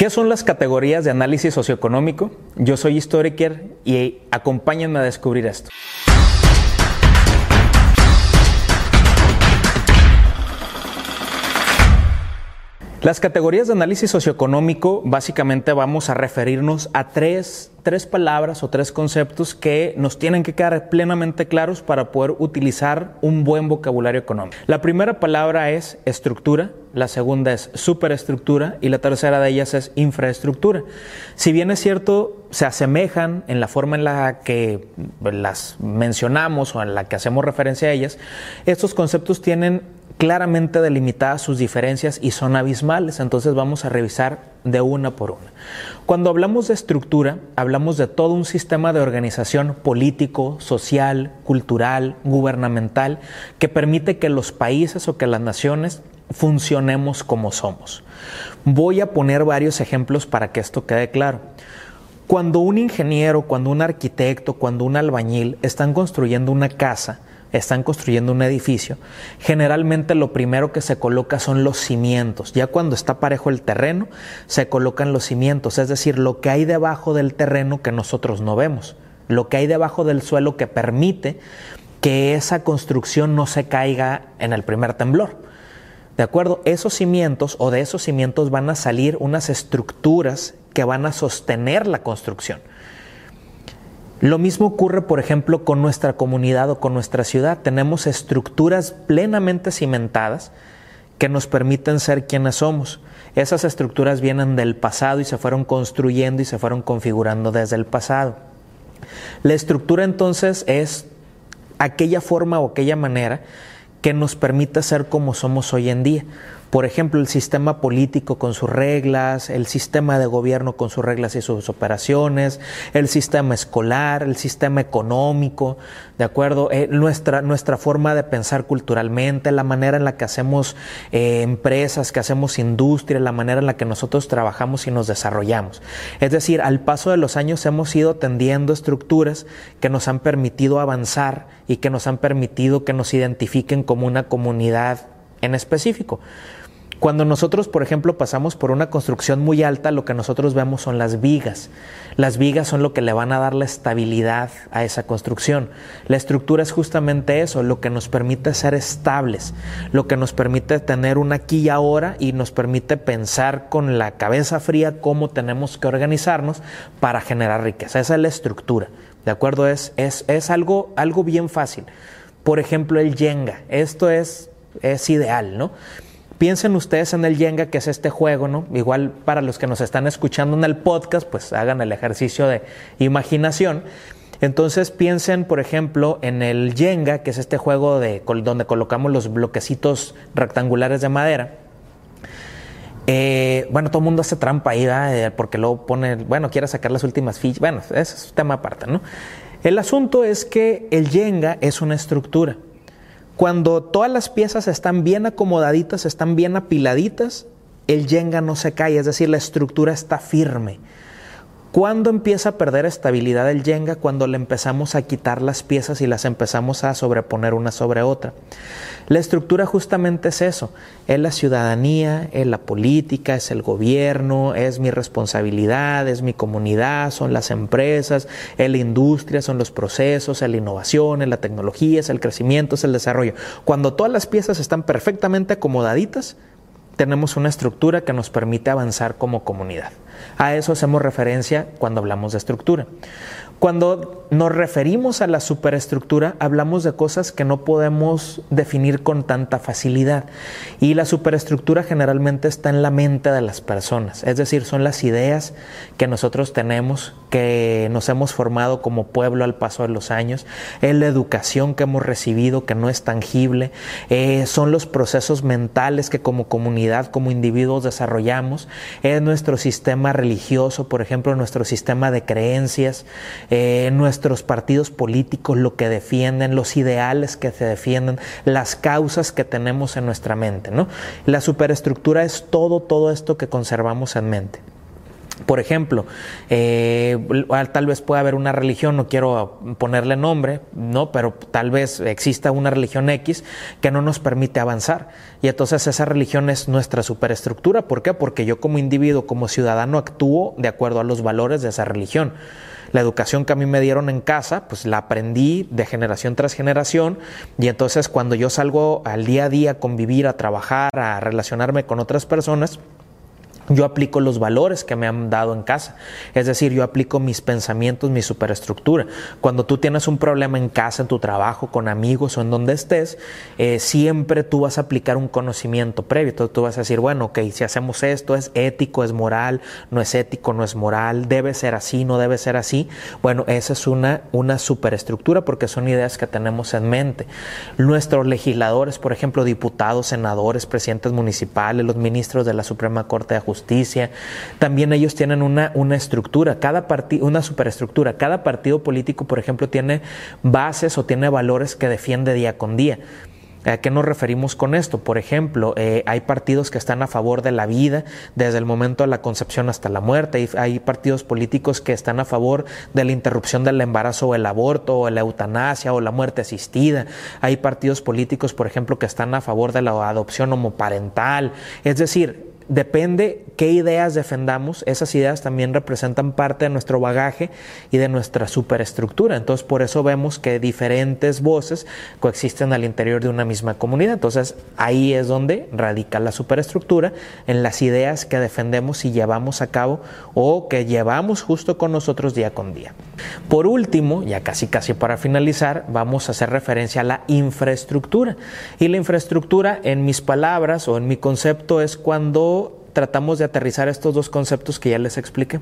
¿Qué son las categorías de análisis socioeconómico? Yo soy historiker y acompáñenme a descubrir esto. Las categorías de análisis socioeconómico básicamente vamos a referirnos a tres, tres, palabras o tres conceptos que nos tienen que quedar plenamente claros para poder utilizar un buen vocabulario económico. La primera palabra es estructura, la segunda es superestructura y la tercera de ellas es infraestructura. Si bien es cierto, se asemejan en la forma en la que las mencionamos o en la que hacemos referencia a ellas, estos conceptos tienen claramente delimitadas sus diferencias y son abismales, entonces vamos a revisar de una por una. Cuando hablamos de estructura, hablamos de todo un sistema de organización político, social, cultural, gubernamental, que permite que los países o que las naciones funcionemos como somos. Voy a poner varios ejemplos para que esto quede claro. Cuando un ingeniero, cuando un arquitecto, cuando un albañil están construyendo una casa, están construyendo un edificio, generalmente lo primero que se coloca son los cimientos. Ya cuando está parejo el terreno, se colocan los cimientos, es decir, lo que hay debajo del terreno que nosotros no vemos, lo que hay debajo del suelo que permite que esa construcción no se caiga en el primer temblor. ¿De acuerdo? Esos cimientos o de esos cimientos van a salir unas estructuras que van a sostener la construcción. Lo mismo ocurre, por ejemplo, con nuestra comunidad o con nuestra ciudad. Tenemos estructuras plenamente cimentadas que nos permiten ser quienes somos. Esas estructuras vienen del pasado y se fueron construyendo y se fueron configurando desde el pasado. La estructura entonces es aquella forma o aquella manera que nos permite ser como somos hoy en día. Por ejemplo, el sistema político con sus reglas, el sistema de gobierno con sus reglas y sus operaciones, el sistema escolar, el sistema económico, ¿de acuerdo? Eh, nuestra, nuestra forma de pensar culturalmente, la manera en la que hacemos eh, empresas, que hacemos industria, la manera en la que nosotros trabajamos y nos desarrollamos. Es decir, al paso de los años hemos ido tendiendo estructuras que nos han permitido avanzar y que nos han permitido que nos identifiquen como una comunidad en específico. Cuando nosotros, por ejemplo, pasamos por una construcción muy alta, lo que nosotros vemos son las vigas. Las vigas son lo que le van a dar la estabilidad a esa construcción. La estructura es justamente eso, lo que nos permite ser estables, lo que nos permite tener un aquí y ahora y nos permite pensar con la cabeza fría cómo tenemos que organizarnos para generar riqueza. Esa es la estructura. ¿De acuerdo? Es, es, es algo, algo bien fácil. Por ejemplo, el Jenga. Esto es, es ideal, ¿no? Piensen ustedes en el Jenga, que es este juego, ¿no? Igual para los que nos están escuchando en el podcast, pues hagan el ejercicio de imaginación. Entonces piensen, por ejemplo, en el Jenga, que es este juego de, donde colocamos los bloquecitos rectangulares de madera. Eh, bueno, todo el mundo hace trampa ahí, ¿verdad? porque luego pone, bueno, quiere sacar las últimas fichas. Bueno, ese es tema aparte, ¿no? El asunto es que el Jenga es una estructura. Cuando todas las piezas están bien acomodaditas, están bien apiladitas, el yenga no se cae, es decir, la estructura está firme. ¿Cuándo empieza a perder estabilidad el Jenga? Cuando le empezamos a quitar las piezas y las empezamos a sobreponer una sobre otra. La estructura justamente es eso, es la ciudadanía, es la política, es el gobierno, es mi responsabilidad, es mi comunidad, son las empresas, es la industria, son los procesos, es la innovación, es la tecnología, es el crecimiento, es el desarrollo. Cuando todas las piezas están perfectamente acomodaditas, tenemos una estructura que nos permite avanzar como comunidad. A eso hacemos referencia cuando hablamos de estructura. Cuando nos referimos a la superestructura, hablamos de cosas que no podemos definir con tanta facilidad. Y la superestructura generalmente está en la mente de las personas, es decir, son las ideas que nosotros tenemos, que nos hemos formado como pueblo al paso de los años, es la educación que hemos recibido que no es tangible, eh, son los procesos mentales que como comunidad, como individuos desarrollamos, es nuestro sistema religioso, por ejemplo, nuestro sistema de creencias, eh, nuestros partidos políticos, lo que defienden, los ideales que se defienden, las causas que tenemos en nuestra mente. ¿no? La superestructura es todo, todo esto que conservamos en mente. Por ejemplo, eh, tal vez pueda haber una religión, no quiero ponerle nombre, no, pero tal vez exista una religión X que no nos permite avanzar. Y entonces esa religión es nuestra superestructura. ¿Por qué? Porque yo como individuo, como ciudadano, actúo de acuerdo a los valores de esa religión. La educación que a mí me dieron en casa, pues la aprendí de generación tras generación y entonces cuando yo salgo al día a día a convivir, a trabajar, a relacionarme con otras personas, yo aplico los valores que me han dado en casa. Es decir, yo aplico mis pensamientos, mi superestructura. Cuando tú tienes un problema en casa, en tu trabajo, con amigos o en donde estés, eh, siempre tú vas a aplicar un conocimiento previo. Entonces tú vas a decir, bueno, ok, si hacemos esto, es ético, es moral, no es ético, no es moral, debe ser así, no debe ser así. Bueno, esa es una, una superestructura porque son ideas que tenemos en mente. Nuestros legisladores, por ejemplo, diputados, senadores, presidentes municipales, los ministros de la Suprema Corte de Justicia, También ellos tienen una, una estructura, cada partido, una superestructura. Cada partido político, por ejemplo, tiene bases o tiene valores que defiende día con día. ¿A qué nos referimos con esto? Por ejemplo, eh, hay partidos que están a favor de la vida desde el momento de la concepción hasta la muerte. Hay, hay, partidos políticos que están a favor de la interrupción del embarazo o el aborto o la eutanasia o la muerte asistida. Hay partidos políticos, por ejemplo, que están a favor de la adopción homoparental. Es decir, depende qué ideas defendamos, esas ideas también representan parte de nuestro bagaje y de nuestra superestructura. Entonces, por eso vemos que diferentes voces coexisten al interior de una misma comunidad. Entonces, ahí es donde radica la superestructura, en las ideas que defendemos y llevamos a cabo o que llevamos justo con nosotros día con día. Por último, ya casi casi para finalizar, vamos a hacer referencia a la infraestructura. Y la infraestructura, en mis palabras o en mi concepto, es cuando tratamos de aterrizar estos dos conceptos que ya les expliqué.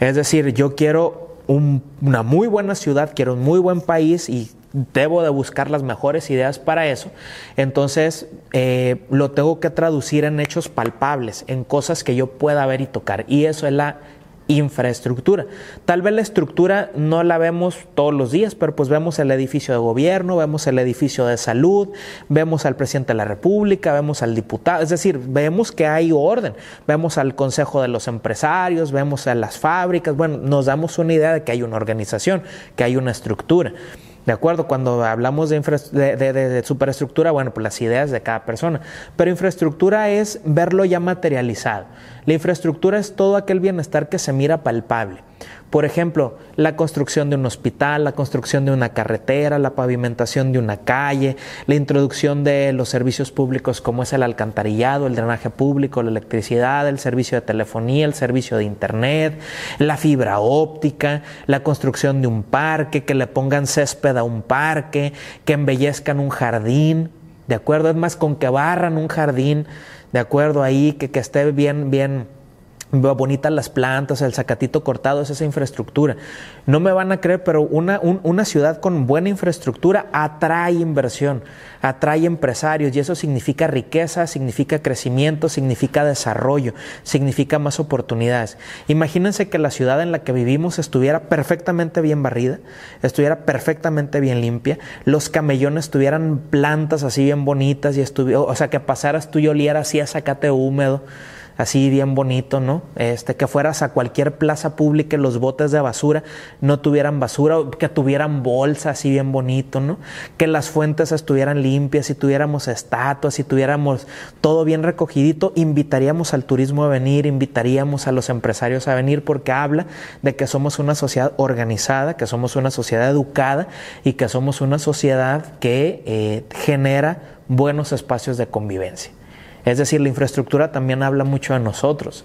Es decir, yo quiero una muy buena ciudad, quiero un muy buen país y debo de buscar las mejores ideas para eso. Entonces, eh, lo tengo que traducir en hechos palpables, en cosas que yo pueda ver y tocar. Y eso es la infraestructura. Tal vez la estructura no la vemos todos los días, pero pues vemos el edificio de gobierno, vemos el edificio de salud, vemos al presidente de la República, vemos al diputado, es decir, vemos que hay orden, vemos al Consejo de los Empresarios, vemos a las fábricas, bueno, nos damos una idea de que hay una organización, que hay una estructura. ¿De acuerdo? Cuando hablamos de, de, superestructura, bueno, pues las ideas de cada persona. Pero infraestructura es verlo ya materializado. La infraestructura es todo aquel bienestar que se mira palpable. Por ejemplo, la construcción de un hospital, la construcción de una carretera, la pavimentación de una calle, la introducción de los servicios públicos como es el alcantarillado, el drenaje público, la electricidad, el servicio de telefonía, el servicio de internet, la fibra óptica, la construcción de un parque, que le pongan césped a un parque, que embellezcan un jardín, ¿de acuerdo? Es más, con que barran un jardín, ¿de acuerdo? Ahí, que, que esté bien, bien bonitas las plantas, el zacatito cortado, es esa infraestructura. No me van a creer, pero una, una, ciudad con buena infraestructura atrae inversión, atrae empresarios y eso significa riqueza, significa crecimiento, significa desarrollo, significa más oportunidades. Imagínense que la ciudad en la que vivimos estuviera perfectamente bien barrida, estuviera perfectamente bien limpia, los camellones tuvieran plantas así bien bonitas y estuviera, o sea, que pasaras tú y olieras así a zacate húmedo así bien bonito, ¿no? Este, que fueras a cualquier plaza pública y los botes de basura no tuvieran basura, que tuvieran bolsa así bien bonito, ¿no? Que las fuentes estuvieran limpias y tuviéramos estatuas y tuviéramos todo bien recogidito, invitaríamos al turismo a venir, invitaríamos a los empresarios a venir porque habla de que somos una sociedad organizada, que somos una sociedad educada y que somos una sociedad que eh, genera buenos espacios de convivencia. Es decir, la infraestructura también habla mucho de nosotros.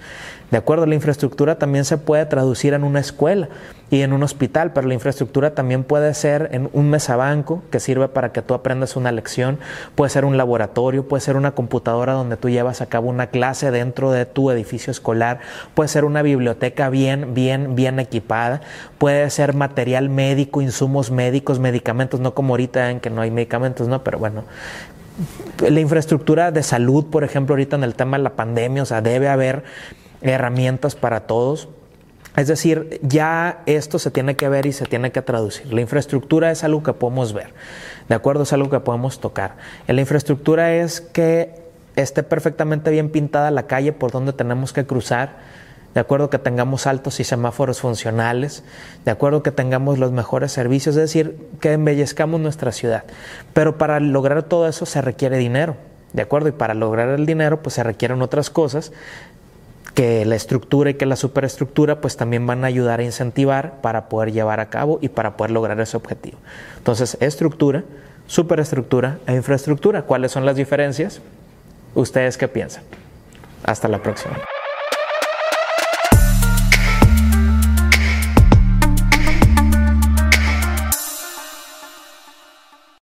De acuerdo, la infraestructura también se puede traducir en una escuela y en un hospital, pero la infraestructura también puede ser en un mesabanco que sirve para que tú aprendas una lección, puede ser un laboratorio, puede ser una computadora donde tú llevas a cabo una clase dentro de tu edificio escolar, puede ser una biblioteca bien, bien, bien equipada, puede ser material médico, insumos médicos, medicamentos, no como ahorita en que no hay medicamentos, no, pero bueno, la infraestructura de salud, por ejemplo, ahorita en el tema de la pandemia, o sea, debe haber herramientas para todos. Es decir, ya esto se tiene que ver y se tiene que traducir. La infraestructura es algo que podemos ver, ¿de acuerdo? Es algo que podemos tocar. La infraestructura es que esté perfectamente bien pintada la calle por donde tenemos que cruzar, de acuerdo que tengamos altos y semáforos funcionales, de acuerdo que tengamos los mejores servicios, es decir, que embellezcamos nuestra ciudad. Pero para lograr todo eso se requiere dinero, ¿de acuerdo? Y para lograr el dinero pues se requieren otras cosas que la estructura y que la superestructura pues también van a ayudar a incentivar para poder llevar a cabo y para poder lograr ese objetivo. Entonces, estructura, superestructura e infraestructura. ¿Cuáles son las diferencias? ¿Ustedes qué piensan? Hasta la próxima.